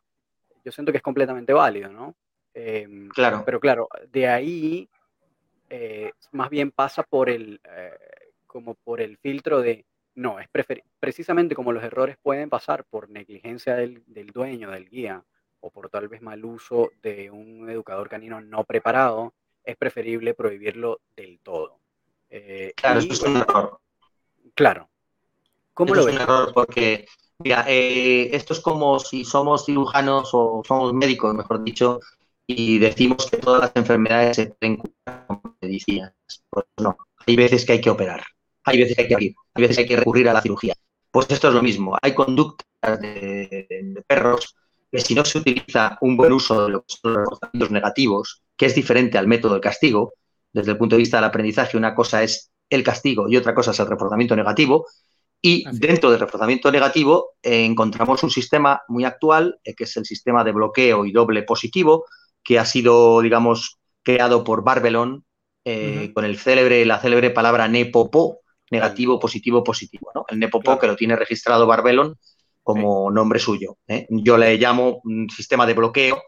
yo siento que es completamente válido, ¿no? Em, claro. Pero claro, de ahí eh, más bien pasa por el, eh, como por el filtro de, no, es precisamente como los errores pueden pasar por negligencia del, del dueño, del guía, o por tal vez mal uso de un educador canino no preparado, es preferible prohibirlo del todo. Eh, claro, esto es un error. Claro. ¿Cómo lo ves? Es un error porque, mira, eh, esto es como si somos cirujanos o somos médicos, mejor dicho, y decimos que todas las enfermedades se pueden curar con medicinas. Pues no, hay veces que hay que operar, hay veces que hay que abrir, hay veces que hay que recurrir a la cirugía. Pues esto es lo mismo. Hay conductas de, perros que si no se utiliza un buen uso de los comportamientos negativos, que es diferente al método del castigo, desde el punto de vista del aprendizaje, una cosa es el castigo y otra cosa es el reforzamiento negativo. Y dentro del reforzamiento negativo eh, encontramos un sistema muy actual, eh, que es el sistema de bloqueo y doble positivo, que ha sido, digamos, creado por Barbelon eh, con el célebre, la célebre palabra nepopo, negativo, positivo, positivo. ¿no? El nepopo que lo tiene registrado Barbelon como nombre suyo. Yo le llamo un sistema de bloqueo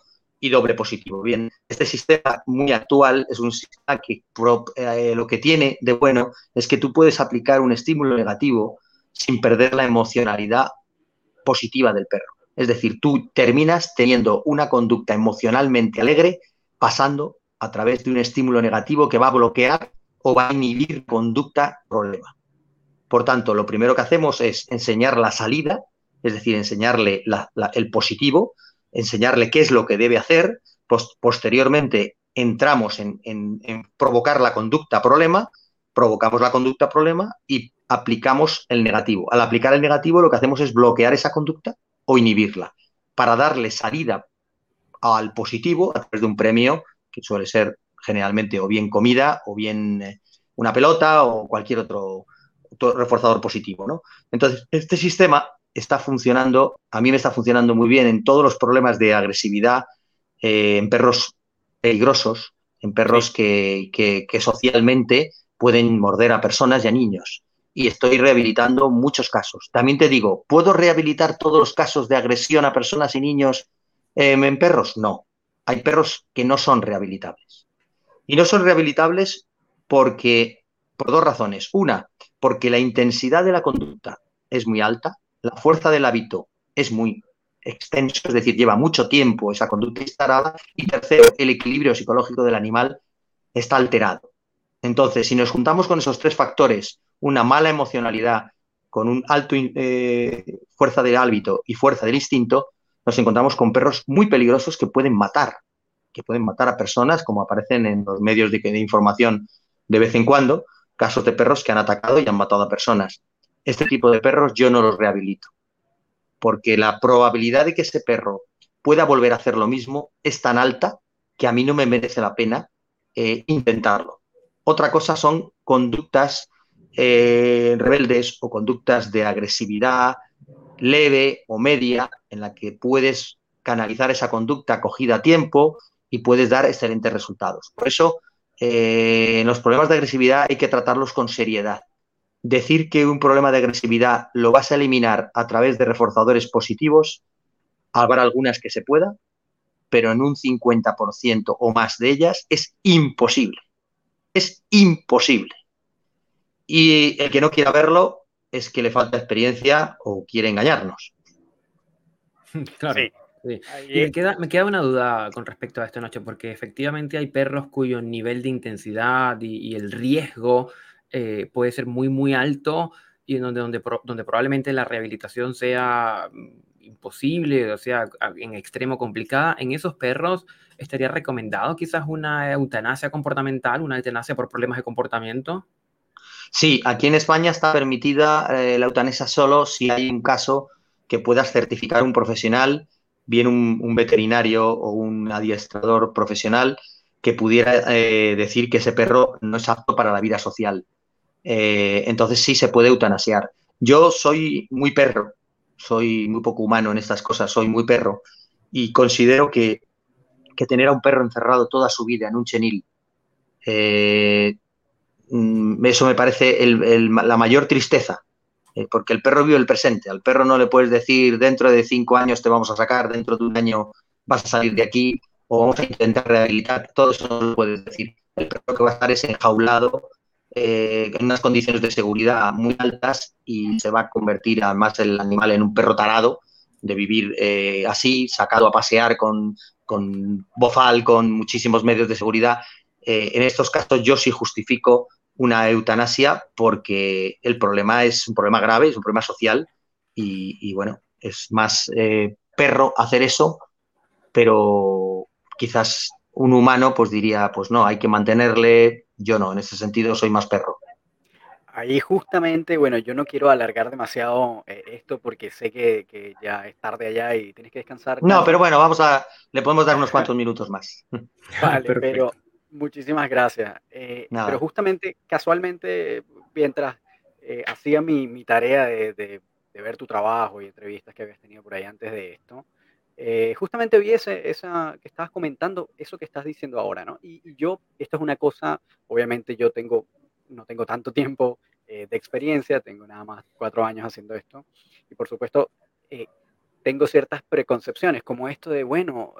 y doble positivo. Bien, este sistema muy actual es un sistema que eh, lo que tiene de bueno es que tú puedes aplicar un estímulo negativo sin perder la emocionalidad positiva del perro. Es decir, tú terminas teniendo una conducta emocionalmente alegre pasando a través de un estímulo negativo que va a bloquear o va a inhibir conducta problema. Por tanto, lo primero que hacemos es enseñar la salida, es decir, enseñarle el positivo, enseñarle qué es lo que debe hacer. posteriormente, entramos en, provocar la conducta problema, provocamos la conducta problema y aplicamos el negativo. Al aplicar el negativo, lo que hacemos es bloquear esa conducta o inhibirla para darle salida al positivo a través de un premio que suele ser generalmente o bien comida o bien eh, una pelota o cualquier otro, reforzador positivo. ¿no? Entonces, este sistema está funcionando, a mí me está funcionando muy bien en todos los problemas de agresividad, eh, en perros peligrosos, en perros que, que, socialmente pueden morder a personas y a niños. Y estoy rehabilitando muchos casos. También te digo, ¿puedo rehabilitar todos los casos de agresión a personas y niños em, en perros? No. Hay perros que no son rehabilitables. Y no son rehabilitables porque, por dos razones. Una, porque la intensidad de la conducta es muy alta, la fuerza del hábito es muy extenso, es decir, lleva mucho tiempo esa conducta instalada. Y tercero, el equilibrio psicológico del animal está alterado. Entonces, si nos juntamos con esos tres factores, una mala emocionalidad, con un alto eh, fuerza del hábito y fuerza del instinto, nos encontramos con perros muy peligrosos que pueden matar, que pueden matar a personas, como aparecen en los medios de, de información de vez en cuando, casos de perros que han atacado y han matado a personas. Este tipo de perros yo no los rehabilito, porque la probabilidad de que ese perro pueda volver a hacer lo mismo es tan alta que a mí no me merece la pena eh, intentarlo. Otra cosa son conductas eh, rebeldes o conductas de agresividad leve o media en la que puedes canalizar esa conducta acogida a tiempo y puedes dar excelentes resultados. Por eso, eh, los problemas de agresividad hay que tratarlos con seriedad decir que un problema de agresividad lo vas a eliminar a través de reforzadores positivos, habrá algunas que se pueda, pero en un 50% o más de ellas es imposible. Es imposible. Y el que no quiera verlo es que le falta experiencia o quiere engañarnos. Claro. me, queda, una duda con respecto a esto, Nacho, porque efectivamente hay perros cuyo nivel de intensidad y el riesgo eh, puede ser muy, muy alto y donde, donde, donde probablemente la rehabilitación sea mm, imposible, o sea, en extremo complicada, en esos perros estaría recomendado quizás una eutanasia comportamental, una eutanasia por problemas de comportamiento. Sí, aquí en España está permitida eh, la eutanasia solo si hay un caso que puedas certificar un profesional, bien un, veterinario o un adiestrador profesional, que pudiera eh, decir que ese perro no es apto para la vida social. Eh, entonces sí se puede eutanasiar. Yo soy muy perro, soy muy poco humano en estas cosas, soy muy perro y considero que, tener a un perro encerrado toda su vida en un chenil, eh, mm, eso me parece la mayor tristeza, eh, porque el perro vive el presente, al perro no le puedes decir dentro de cinco años te vamos a sacar, dentro de un año vas a salir de aquí o vamos a intentar rehabilitar, todo eso no lo puedes decir. El perro que va a estar es enjaulado eh, en unas condiciones de seguridad muy altas y se va a convertir además el animal en un perro tarado de vivir eh, así, sacado a pasear con, con, bofal, con muchísimos medios de seguridad. Eh, en estos casos yo sí justifico una eutanasia porque el problema es un problema grave, es un problema social y, y bueno, es más perro hacer eso, pero quizás un humano pues diría, pues no, hay que mantenerle yo no, en ese sentido soy más perro. Ahí justamente, bueno, yo no quiero alargar demasiado eh, esto porque sé que, ya es tarde allá y tienes que descansar. No, pero bueno, vamos a, le podemos dar unos cuantos minutos más. Vale, pero muchísimas gracias. Eh, pero justamente, casualmente, mientras eh, hacía mi, tarea de, ver tu trabajo y entrevistas que habías tenido por ahí antes de esto, eh, justamente vi esa que estabas comentando, eso que estás diciendo ahora, ¿no? Y, yo, esto es una cosa, obviamente yo tengo, no tengo tanto tiempo eh, de experiencia, tengo nada más cuatro años haciendo esto, y por supuesto, eh, tengo ciertas preconcepciones, como esto de, bueno,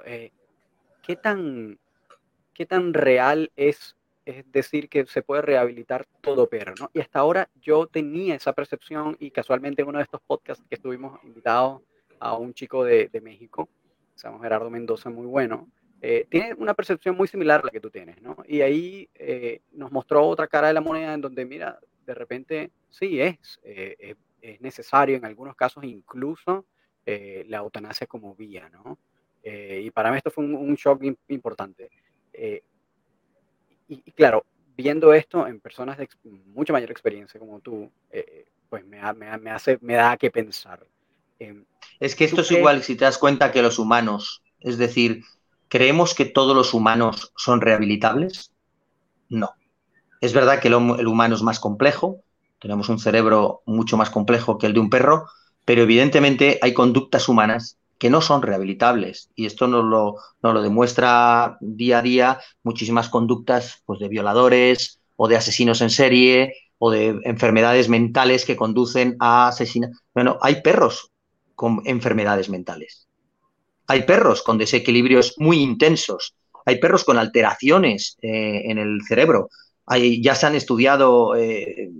¿qué, tan, ¿qué tan real es, es decir que se puede rehabilitar todo perro, ¿no? Y hasta ahora yo tenía esa percepción y casualmente en uno de estos podcasts que estuvimos invitados, a un chico de, México, se Gerardo Mendoza, muy bueno. eh, tiene una percepción muy similar a la que tú tienes, ¿no? Y ahí eh, nos mostró otra cara de la moneda en donde, mira, de repente sí es, es, necesario en algunos casos incluso la eutanasia como vía, ¿no? y para mí esto fue un, shock importante. Y, claro, viendo esto en personas de mucha mayor experiencia como tú, pues me, me, me, hace, me da que pensar. Em, es que esto es igual si te das cuenta que los humanos, es decir, ¿creemos que todos los humanos son rehabilitables? No. Es verdad que el, humano es más complejo, tenemos un cerebro mucho más complejo que el de un perro, pero evidentemente hay conductas humanas que no son rehabilitables. Y esto nos lo, nos lo demuestra día a día muchísimas conductas pues, de violadores o de asesinos en serie o de enfermedades mentales que conducen a asesinar. Bueno, hay perros con enfermedades mentales. Hay perros con desequilibrios muy intensos. Hay perros con alteraciones eh, en el cerebro. Ya se han estudiado, eh,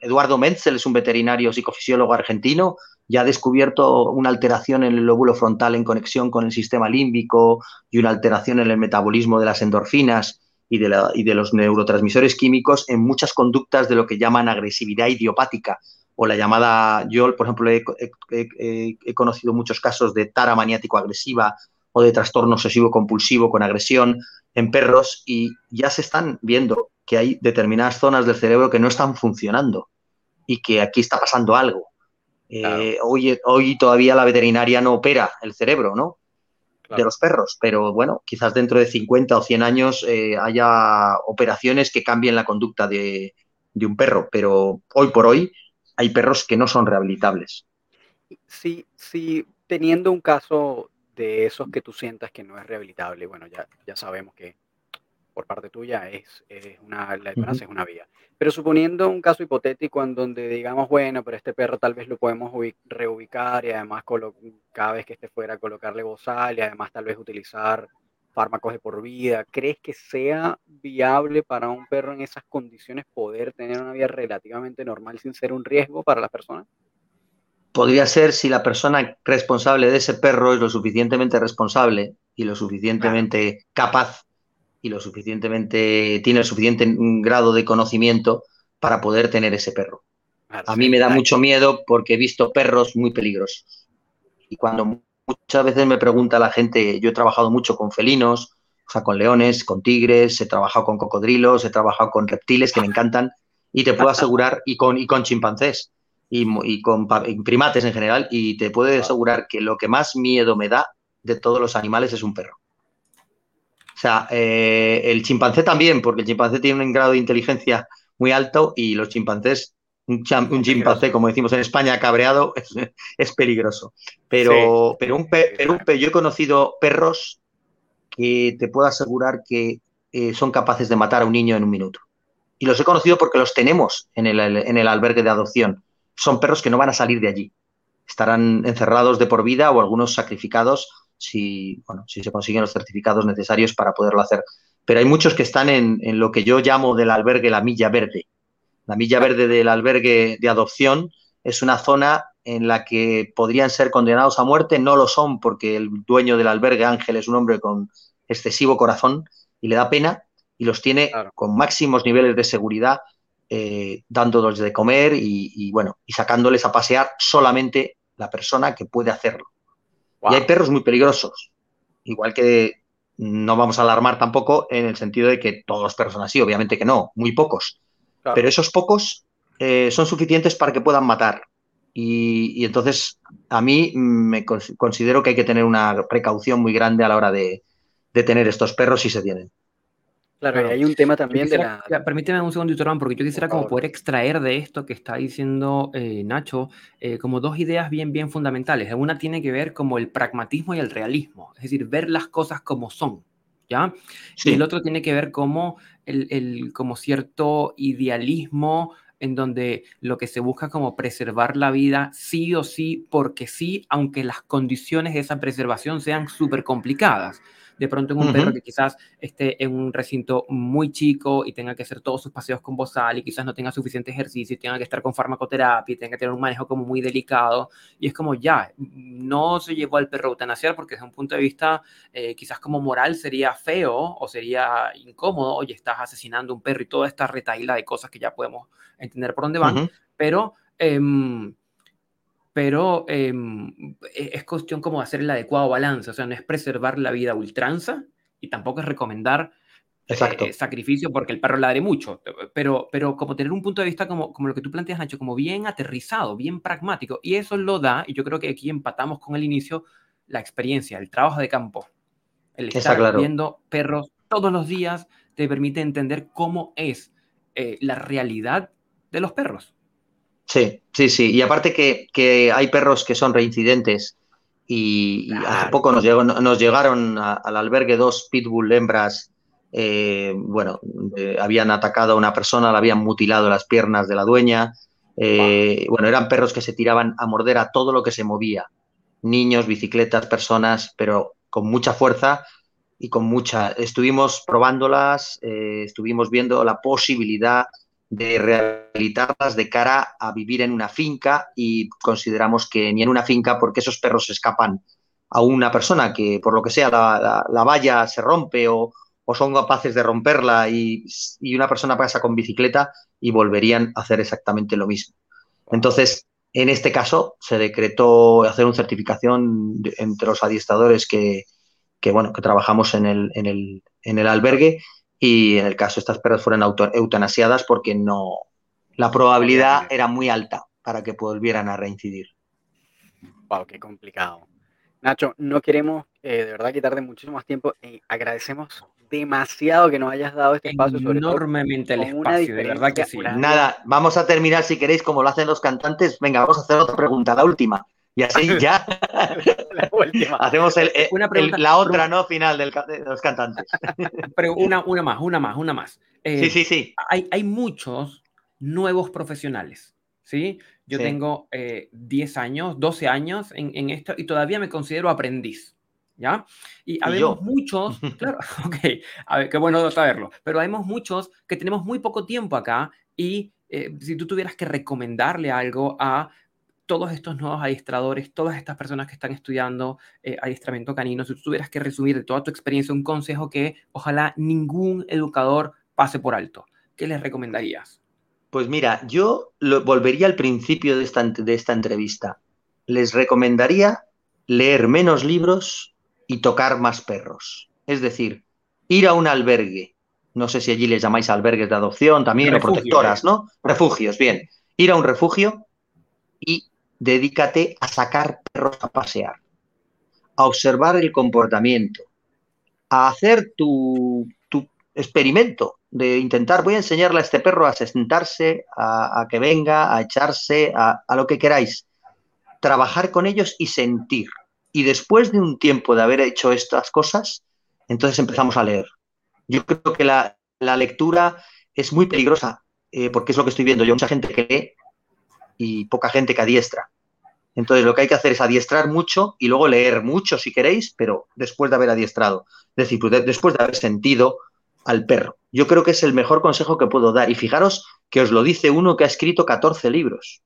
Eduardo Menzel es un veterinario psicofisiólogo argentino, ya ha descubierto una alteración en el lóbulo frontal en conexión con el sistema límbico y una alteración en el metabolismo de las endorfinas y de los neurotransmisores químicos en muchas conductas de lo que llaman agresividad idiopática, o la llamada, yo por ejemplo he, conocido muchos casos de tara maniático agresiva o de trastorno obsesivo compulsivo con agresión en perros y ya se están viendo que hay determinadas zonas del cerebro que no están funcionando y que aquí está pasando algo. Eh, hoy, hoy todavía la veterinaria no opera el cerebro, ¿no? De los perros, pero bueno, quizás dentro de 50 o 100 años eh, haya operaciones que cambien la conducta de, de un perro, pero hoy por hoy hay perros que no son rehabilitables. Sí, sí, teniendo un caso de esos que tú sientas que no es rehabilitable, bueno, ya, ya sabemos que por parte tuya es, una, la es una vía. Pero suponiendo un caso hipotético en donde digamos, bueno, pero este perro tal vez lo podemos reubicar y además cada vez que esté fuera colocarle bozal y además tal vez utilizar fármacos de por vida. ¿Crees que sea viable para un perro en esas condiciones poder tener una vida relativamente normal sin ser un riesgo para la persona? Podría ser si la persona responsable de ese perro es lo suficientemente responsable y lo suficientemente capaz y lo suficientemente tiene el suficiente grado de conocimiento para poder tener ese perro. A mí me da mucho miedo porque he visto perros muy peligrosos. Y cuando muchas veces me pregunta la gente, yo he trabajado mucho con felinos, o sea, con leones, con tigres, he trabajado con cocodrilos, he trabajado con reptiles que me encantan y te puedo asegurar, y con, y con chimpancés y, con primates en general, y te puedo asegurar que lo que más miedo me da de todos los animales es un perro. O sea, eh, el chimpancé también, porque el chimpancé tiene un grado de inteligencia muy alto y los chimpancés un, chimpancé, como decimos en España, cabreado, es, peligroso. Pero, pero, un, yo he conocido perros que te puedo asegurar que eh, son capaces de matar a un niño en un minuto. Y los he conocido porque los tenemos en el, en el albergue de adopción. Son perros que no van a salir de allí. Estarán encerrados de por vida o algunos sacrificados si, bueno, si se consiguen los certificados necesarios para poderlo hacer. Pero hay muchos que están en, en lo que yo llamo del albergue la milla verde, la milla verde del albergue de adopción es una zona en la que podrían ser condenados a muerte, no lo son porque el dueño del albergue, Ángel, es un hombre con excesivo corazón y le da pena y los tiene con máximos niveles de seguridad, eh, dándolos de comer y, bueno, y sacándoles a pasear solamente la persona que puede hacerlo. Y hay perros muy peligrosos, igual que no vamos a alarmar tampoco en el sentido de que todos los perros son así, obviamente que no, muy pocos. Pero esos pocos eh, son suficientes para que puedan matar. Y, entonces a mí me considero que hay que tener una precaución muy grande a la hora de, tener estos perros si se tienen. Claro, y hay un tema también de la... Permíteme un segundito, Ron, porque yo quisiera como poder extraer de esto que está diciendo eh, Nacho eh, como dos ideas bien, bien fundamentales. Una tiene que ver como el pragmatismo y el realismo, es decir, ver las cosas como son. Y el otro tiene que ver como, el, como cierto idealismo en donde lo que se busca como preservar la vida sí o sí, porque sí, aunque las condiciones de esa preservación sean súper complicadas. De pronto en un perro que quizás esté en un recinto muy chico y tenga que hacer todos sus paseos con bozal y quizás no tenga suficiente ejercicio y tenga que estar con farmacoterapia y tenga que tener un manejo como muy delicado. Y es como ya, no se llevó al perro a eutanasiar porque desde un punto de vista eh, quizás como moral sería feo o sería incómodo, oye, estás asesinando un perro y toda esta retaíla de cosas que ya podemos entender por dónde van, pero... Em, pero em, e, es cuestión como hacer el adecuado balance, o sea, no es preservar la vida a ultranza y tampoco es recomendar eh, sacrificio porque el perro ladre mucho, pero, pero como tener un punto de vista como, como lo que tú planteas, Nacho, como bien aterrizado, bien pragmático, y eso lo da, y yo creo que aquí empatamos con el inicio, la experiencia, el trabajo de campo, el estar viendo perros todos los días te permite entender cómo es eh, la realidad de los perros. Sí, sí, sí. Y aparte que, hay perros que son reincidentes y, hace poco nos, llegó, nos llegaron al albergue dos pitbull hembras, eh, bueno, eh, habían atacado a una persona, le habían mutilado las piernas de la dueña. Eh, bueno, eran perros que se tiraban a morder a todo lo que se movía. Niños, bicicletas, personas, pero con mucha fuerza y con mucha... Estuvimos probándolas, estuvimos viendo la posibilidad de rehabilitarlas de cara a vivir en una finca y consideramos que ni en una finca porque esos perros escapan a una persona que por lo que sea la, valla se rompe o, son capaces de romperla y, una persona pasa con bicicleta y volverían a hacer exactamente lo mismo. Entonces, en este caso se decretó hacer una certificación entre los adiestradores que, bueno, que trabajamos en el, en el, en el albergue y en el caso estas perras fueron eutanasiadas porque no la probabilidad era muy alta para que volvieran a reincidir. Wow, qué complicado. Nacho, no queremos eh, de verdad quitarte muchísimo más tiempo. y agradecemos demasiado que nos hayas dado este espacio. Enormemente el espacio, de verdad que sí. Nada, vamos a terminar si queréis como lo hacen los cantantes. Venga, vamos a hacer otra pregunta, la última. Y así ya hacemos eh, la otra, ¿no? Final del, de los cantantes. Pero una, una más, una más, una más. Eh, sí, sí, sí. Hay, hay muchos nuevos profesionales, ¿sí? Yo tengo 10 eh, años, 12 años en, en, esto y todavía me considero aprendiz, ¿ya? Y habemos muchos, claro, ok, a ver, qué bueno saberlo, pero habemos muchos que tenemos muy poco tiempo acá y si tú tuvieras que recomendarle algo a todos estos nuevos adiestradores, todas estas personas que están estudiando eh, adiestramiento canino, si tú tuvieras que resumir de toda tu experiencia un consejo que ojalá ningún educador pase por alto, ¿qué les recomendarías? Pues mira, yo volvería al principio de esta, de esta entrevista. Les recomendaría leer menos libros y tocar más perros. Es decir, ir a un albergue, no sé si allí les llamáis albergues de adopción también, o protectoras, ¿no? Refugios, bien. Ir a un refugio dedícate a sacar perros a pasear, a observar el comportamiento, a hacer tu, experimento de intentar, voy a enseñarle a este perro a sentarse, a, que venga, a echarse, a, lo que queráis. Trabajar con ellos y sentir. Y después de un tiempo de haber hecho estas cosas, entonces empezamos a leer. Yo creo que la, lectura es muy peligrosa, eh, porque es lo que estoy viendo yo. Mucha gente que lee y poca gente que adiestra. Entonces lo que hay que hacer es adiestrar mucho y luego leer mucho si queréis, pero después de haber adiestrado. Es decir, pues, después de haber sentido al perro. Yo creo que es el mejor consejo que puedo dar. Y fijaros que os lo dice uno que ha escrito 14 libros.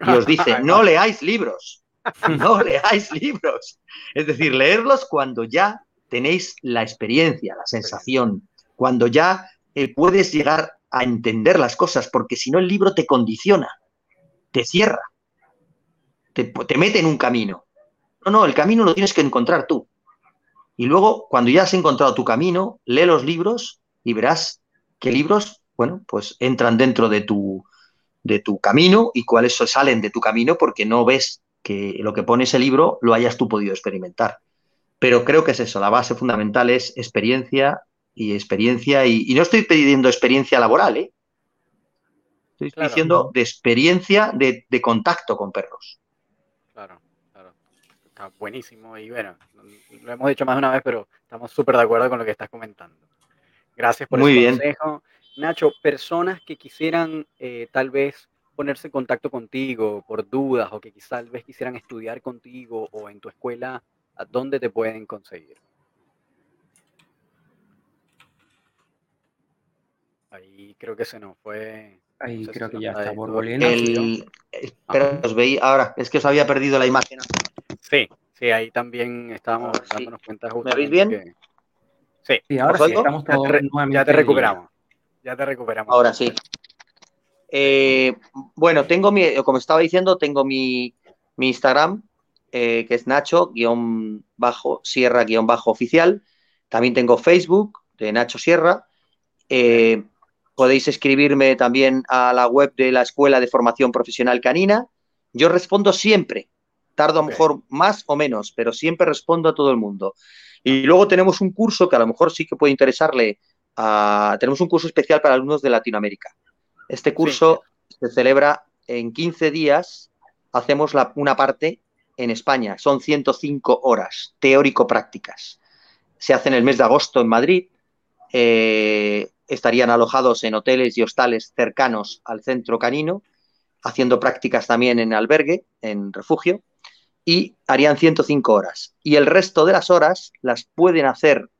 Y os dice, no leáis libros. No leáis libros. Es decir, leerlos cuando ya tenéis la experiencia, la sensación, cuando ya eh, puedes llegar a entender las cosas, porque si no el libro te condiciona te cierra, te, mete en un camino. No, no, el camino lo tienes que encontrar tú. Y luego, cuando ya has encontrado tu camino, lee los libros y verás qué libros, bueno, pues entran dentro de tu, de tu camino y cuáles salen de tu camino porque no ves que lo que pone ese libro lo hayas tú podido experimentar. Pero creo que es eso, la base fundamental es experiencia y experiencia, y, y no estoy pidiendo experiencia laboral, ¿eh? Estoy diciendo de experiencia de, contacto con perros. Ah, buenísimo y bueno, lo hemos dicho más de una vez, pero estamos súper de acuerdo con lo que estás comentando. Gracias por Muy bien. consejo. Nacho, personas que quisieran eh, tal vez ponerse en contacto contigo por dudas o que tal vez quisieran estudiar contigo o en tu escuela, ¿a dónde te pueden conseguir? Ahí creo que se nos fue Ahí creo que ya está borboleta. El, espera, os veí ahora, es que os había perdido la imagen. Sí, sí, ahí también estábamos sí. dándonos cuenta veis justamente bien? que- Sí, Sí, ahora ¿Os sí, estamos ya todos te, ya te en línea. recuperamos. Ya te recuperamos. Ahora sí. Eh, bueno, tengo mi, como estaba diciendo, tengo mi, mi Instagram, eh, que es Nacho-Sierra-oficial. También tengo Facebook de Nacho Sierra. Eh, podéis escribirme también a la web de la Escuela de Formación Profesional Canina. Yo respondo siempre. Tardo a lo mejor más o menos, pero siempre respondo a todo el mundo. Y luego tenemos un curso que a lo mejor sí que puede interesarle. a- tenemos un curso especial para alumnos de Latinoamérica. Este curso se celebra en 15 días. Hacemos la- una parte en España. Son 105 horas teórico-prácticas. Se hace en el mes de agosto en Madrid. Eh, estarían alojados en hoteles y hostales cercanos al centro canino, haciendo prácticas también en albergue, en refugio, y harían 105 horas. Y el resto de las horas las pueden hacer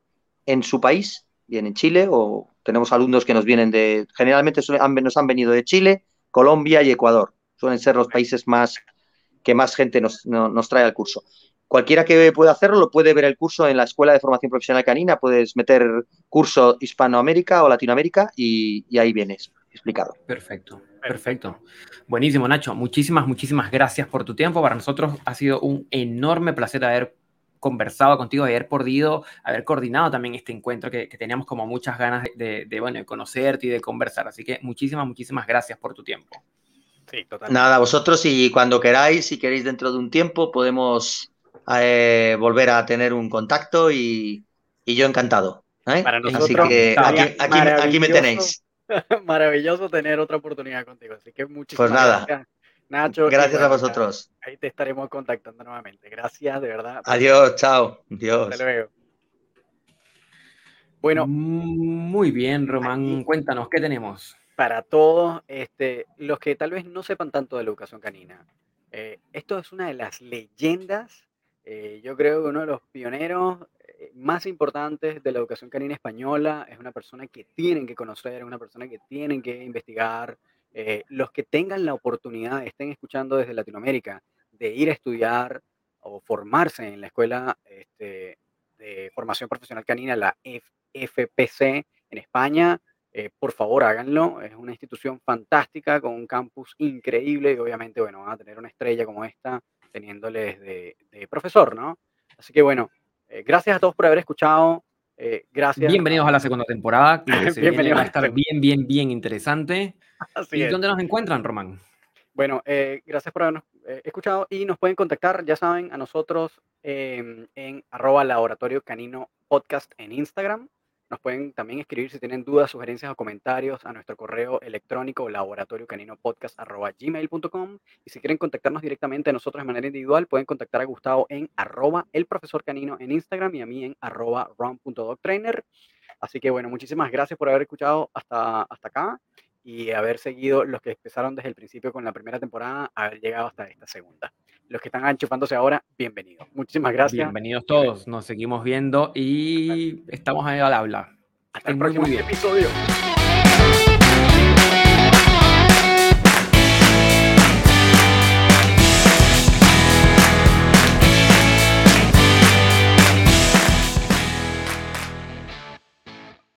en su país, bien en Chile, o tenemos alumnos que nos vienen de, generalmente nos han venido de Chile, Colombia y Ecuador. Suelen ser los países más que más gente nos, no- nos trae al curso. Cualquiera que pueda hacerlo lo puede ver el curso en la Escuela de Formación Profesional Canina. Puedes meter curso Hispanoamérica o Latinoamérica y, y ahí vienes explicado. Perfecto, perfecto. Buenísimo, Nacho. Muchísimas, muchísimas gracias por tu tiempo. Para nosotros ha sido un enorme placer haber conversado contigo, haber podido, haber coordinado también este encuentro que, que teníamos como muchas ganas de, de, bueno, de conocerte y de conversar. Así que muchísimas, muchísimas gracias por tu tiempo. Sí, totalmente. Nada, vosotros y cuando queráis, si queréis dentro de un tiempo, podemos eh, volver a tener un contacto y, y yo encantado. ¿eh? Para Así nosotros que aquí, aquí- aquí me tenéis. Maravilloso tener otra oportunidad contigo. Así que muchísimas Pues nada. gracias, Nacho. Gracias a vosotros. Ahí te estaremos contactando nuevamente. Gracias, de verdad. Adiós, chao. Adiós. Hasta luego. Bueno, Muy bien, Román. Aquí- Cuéntanos, ¿qué tenemos? para todos este, los que tal vez no sepan tanto de la educación canina, eh, esto es una de las leyendas, eh, yo creo que uno de los pioneros eh, más importantes de la educación canina española, es una persona que tienen que conocer, es una persona que tienen que investigar. eh, los que tengan la oportunidad, estén escuchando desde Latinoamérica, de ir a estudiar o formarse en la escuela este, de formación profesional canina, la FPC en España, eh, por favor háganlo. Es una institución fantástica con un campus increíble y obviamente, bueno, van a tener una estrella como esta teniéndoles de, de profesor, ¿no? Así que bueno, eh, gracias a todos por haber escuchado. eh, gracias. Bienvenidos a la segunda temporada. Que se Bienvenidos va a estar bien, bien, bien interesante. Así ¿Y es. dónde nos encuentran, Román? Bueno, eh, gracias por habernos eh, escuchado y nos pueden contactar, ya saben, a nosotros em, en arroba laboratorio canino podcast en Instagram. Nos pueden también escribir si tienen dudas, sugerencias o comentarios a nuestro correo electrónico laboratorio canino podcast arroba gmail.com. Y si quieren contactarnos directamente a nosotros de manera individual, pueden contactar a Gustavo en arroba el profesor canino en Instagram y a mí en arroba ron.doctrainer. Así que bueno, muchísimas gracias por haber escuchado hasta, hasta acá y haber seguido los que empezaron desde el principio con la primera temporada, haber llegado hasta esta segunda. Los que están enchufándose ahora, bienvenidos. Muchísimas gracias. Bienvenidos todos. Nos seguimos viendo y estamos ahí al habla. Hasta el Estén próximo episodio.